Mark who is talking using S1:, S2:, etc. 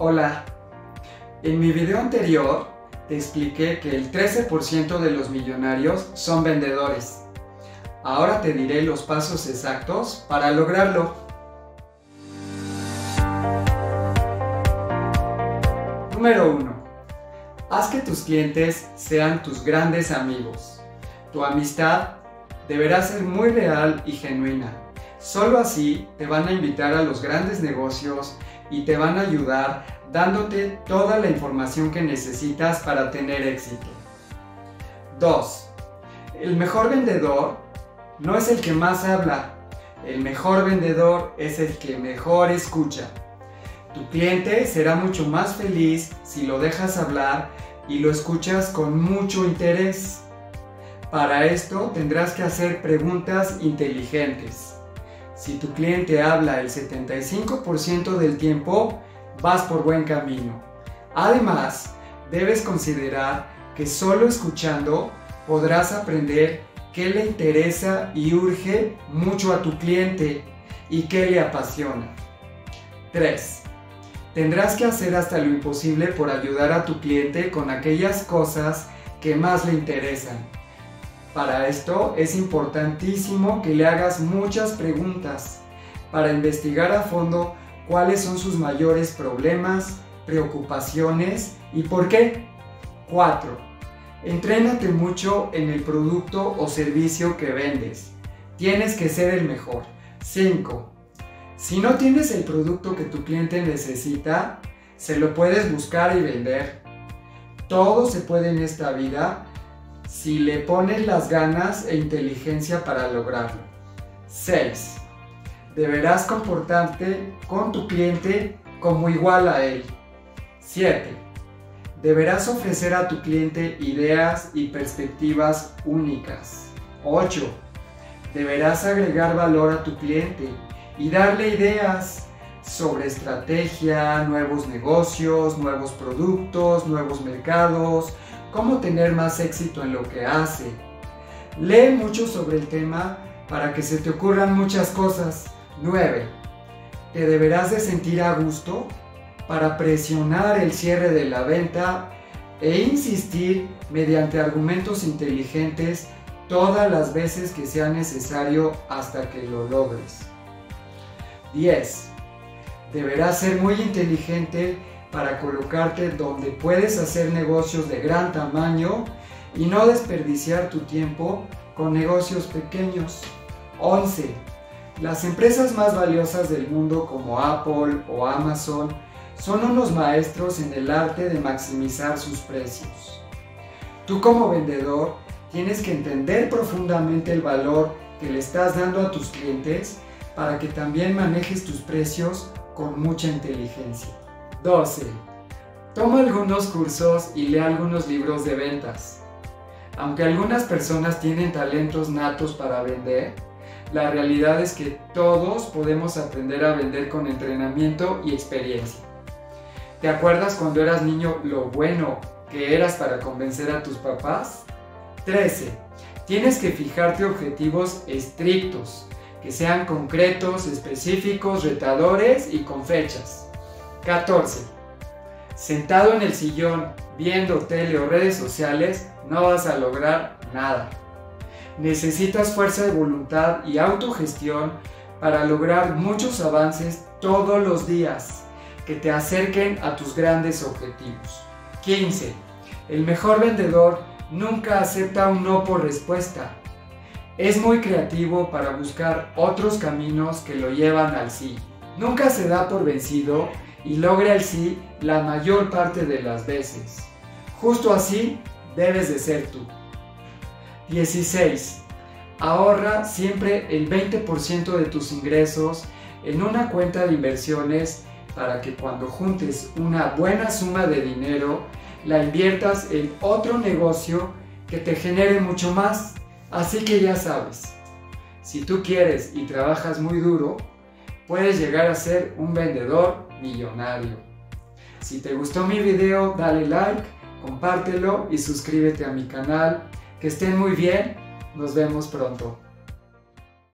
S1: Hola, en mi video anterior te expliqué que el 13% de los millonarios son vendedores. Ahora te diré los pasos exactos para lograrlo. Número 1. Haz que tus clientes sean tus grandes amigos. Tu amistad deberá ser muy real y genuina. Solo así te van a invitar a los grandes negocios y te van a ayudar dándote toda la información que necesitas para tener éxito. 2. El mejor vendedor no es el que más habla, el mejor vendedor es el que mejor escucha. Tu cliente será mucho más feliz si lo dejas hablar y lo escuchas con mucho interés. Para esto tendrás que hacer preguntas inteligentes. Si tu cliente habla el 75% del tiempo, vas por buen camino. Además, debes considerar que solo escuchando podrás aprender qué le interesa y urge mucho a tu cliente y qué le apasiona. 3. Tendrás que hacer hasta lo imposible por ayudar a tu cliente con aquellas cosas que más le interesan. Para esto es importantísimo que le hagas muchas preguntas para investigar a fondo cuáles son sus mayores problemas, preocupaciones y por qué. 4. Entrénate mucho en el producto o servicio que vendes. Tienes que ser el mejor. 5. Si no tienes el producto que tu cliente necesita, se lo puedes buscar y vender. Todo se puede en esta vida si le pones las ganas e inteligencia para lograrlo. 6. Deberás comportarte con tu cliente como igual a él. 7. Deberás ofrecer a tu cliente ideas y perspectivas únicas. 8. Deberás agregar valor a tu cliente y darle ideas sobre estrategia, nuevos negocios, nuevos productos, nuevos mercados, cómo tener más éxito en lo que hace. Lee mucho sobre el tema para que se te ocurran muchas cosas. 9. Te deberás de sentir a gusto para presionar el cierre de la venta e insistir mediante argumentos inteligentes todas las veces que sea necesario hasta que lo logres. 10. Deberás ser muy inteligente para colocarte donde puedes hacer negocios de gran tamaño y no desperdiciar tu tiempo con negocios pequeños. 11. Las empresas más valiosas del mundo como Apple o Amazon son unos maestros en el arte de maximizar sus precios. Tú como vendedor tienes que entender profundamente el valor que le estás dando a tus clientes para que también manejes tus precios con mucha inteligencia. 12. Toma algunos cursos y lee algunos libros de ventas. Aunque algunas personas tienen talentos natos para vender, la realidad es que todos podemos aprender a vender con entrenamiento y experiencia. ¿Te acuerdas cuando eras niño lo bueno que eras para convencer a tus papás? 13. Tienes que fijarte objetivos estrictos, que sean concretos, específicos, retadores y con fechas. 14. Sentado en el sillón viendo tele o redes sociales no vas a lograr nada. Necesitas fuerza de voluntad y autogestión para lograr muchos avances todos los días que te acerquen a tus grandes objetivos. 15. El mejor vendedor nunca acepta un no por respuesta. Es muy creativo para buscar otros caminos que lo llevan al sí. Nunca se da por vencido y logra el sí la mayor parte de las veces. Justo así debes de ser tú. 16. Ahorra siempre el 20% de tus ingresos en una cuenta de inversiones para que cuando juntes una buena suma de dinero, la inviertas en otro negocio que te genere mucho más. Así que ya sabes, si tú quieres y trabajas muy duro, puedes llegar a ser un vendedor millonario. Si te gustó mi video, dale like, compártelo y suscríbete a mi canal. Que estén muy bien, nos vemos pronto.